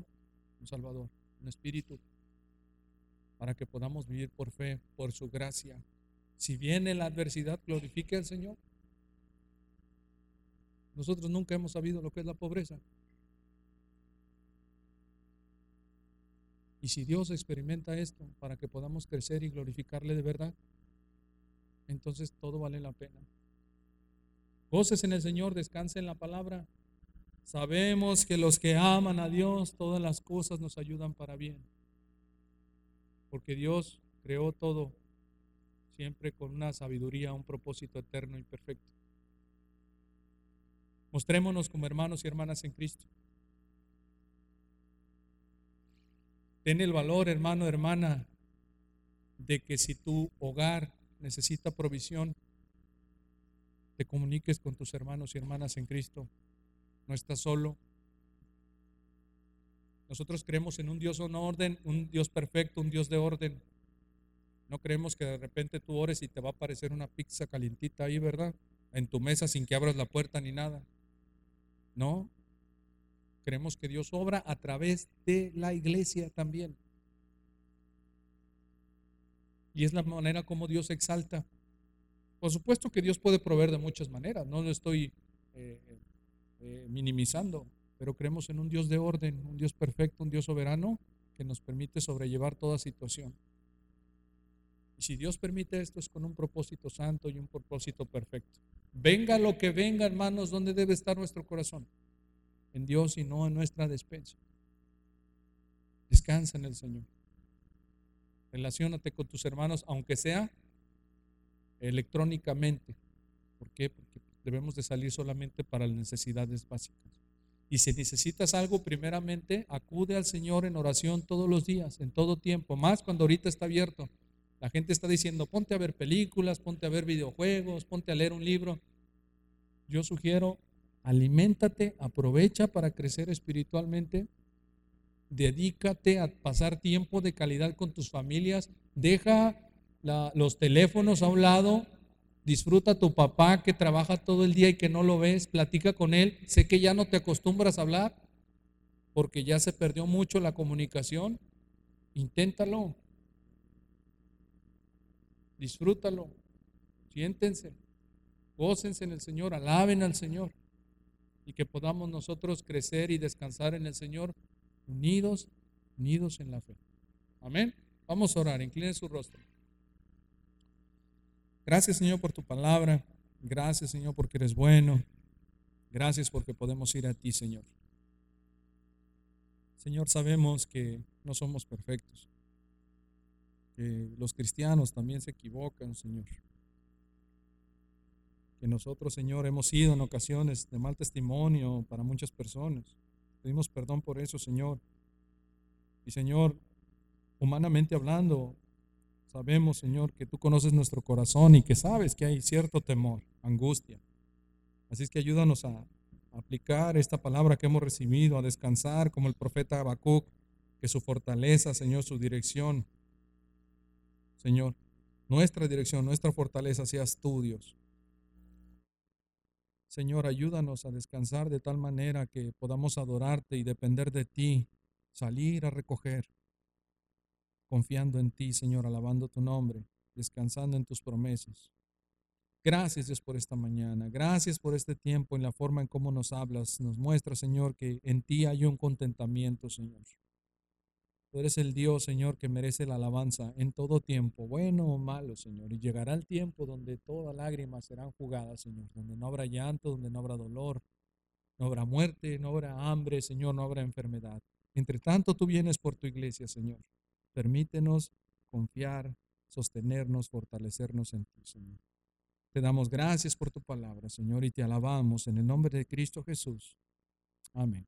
un Salvador, un Espíritu, para que podamos vivir por fe, por su gracia. Si viene la adversidad, glorifique al Señor. Nosotros nunca hemos sabido lo que es la pobreza. Y si Dios experimenta esto para que podamos crecer y glorificarle de verdad, entonces todo vale la pena. Goces en el Señor, descanse en la palabra. Sabemos que los que aman a Dios, todas las cosas nos ayudan para bien. Porque Dios creó todo siempre con una sabiduría, un propósito eterno y perfecto. Mostrémonos como hermanos y hermanas en Cristo. Ten el valor, hermano, hermana, de que si tu hogar necesita provisión, te comuniques con tus hermanos y hermanas en Cristo. No estás solo. Nosotros creemos en un Dios en orden, un Dios perfecto, un Dios de orden. No creemos que de repente tú ores y te va a aparecer una pizza calientita ahí, ¿verdad? En tu mesa sin que abras la puerta ni nada. No. Creemos que Dios obra a través de la iglesia también. Y es la manera como Dios exalta. Por supuesto que Dios puede proveer de muchas maneras, no lo estoy eh, eh, minimizando, pero creemos en un Dios de orden, un Dios perfecto, un Dios soberano que nos permite sobrellevar toda situación. Y si Dios permite esto es con un propósito santo y un propósito perfecto. Venga lo que venga, hermanos, ¿dónde debe estar nuestro corazón? En Dios y no en nuestra despensa. Descansa en el Señor. Relaciónate con tus hermanos, aunque sea electrónicamente. ¿Por qué? Porque debemos de salir solamente para las necesidades básicas. Y si necesitas algo, primeramente acude al Señor en oración todos los días, en todo tiempo, más cuando ahorita está abierto. La gente está diciendo, ponte a ver películas, ponte a ver videojuegos, ponte a leer un libro. Yo sugiero, aliméntate, aprovecha para crecer espiritualmente dedícate a pasar tiempo de calidad con tus familias, deja los teléfonos a un lado, disfruta a tu papá que trabaja todo el día y que no lo ves, platica con él, sé que ya no te acostumbras a hablar porque ya se perdió mucho la comunicación, inténtalo, disfrútalo, siéntense, gócense en el Señor, alaben al Señor. Y que podamos nosotros crecer y descansar en el Señor unidos, unidos en la fe. Amén. Vamos a orar, incline su rostro. Gracias Señor por tu palabra. Gracias Señor porque eres bueno. Gracias porque podemos ir a ti Señor. Señor, sabemos que no somos perfectos. Que los cristianos también se equivocan, Señor. Que nosotros, Señor, hemos sido en ocasiones de mal testimonio para muchas personas. Pedimos perdón por eso, Señor. Y Señor, humanamente hablando, sabemos, Señor, que tú conoces nuestro corazón y que sabes que hay cierto temor, angustia. Así es que ayúdanos a aplicar esta palabra que hemos recibido, a descansar como el profeta Habacuc, que su fortaleza, Señor, su dirección, Señor, nuestra dirección, nuestra fortaleza seas tú, Dios. Señor, ayúdanos a descansar de tal manera que podamos adorarte y depender de ti, salir a recoger, confiando en ti, Señor, alabando tu nombre, descansando en tus promesas. Gracias Dios por esta mañana, gracias por este tiempo en la forma en cómo nos hablas, nos muestra, Señor, que en ti hay un contentamiento, Señor. Tú eres el Dios, Señor, que merece la alabanza en todo tiempo, bueno o malo, Señor. Y llegará el tiempo donde todas lágrimas serán jugadas, Señor, donde no habrá llanto, donde no habrá dolor, no habrá muerte, no habrá hambre, Señor, no habrá enfermedad. Entre tanto, tú vienes por tu iglesia, Señor. Permítenos confiar, sostenernos, fortalecernos en ti, Señor. Te damos gracias por tu palabra, Señor, y te alabamos en el nombre de Cristo Jesús. Amén.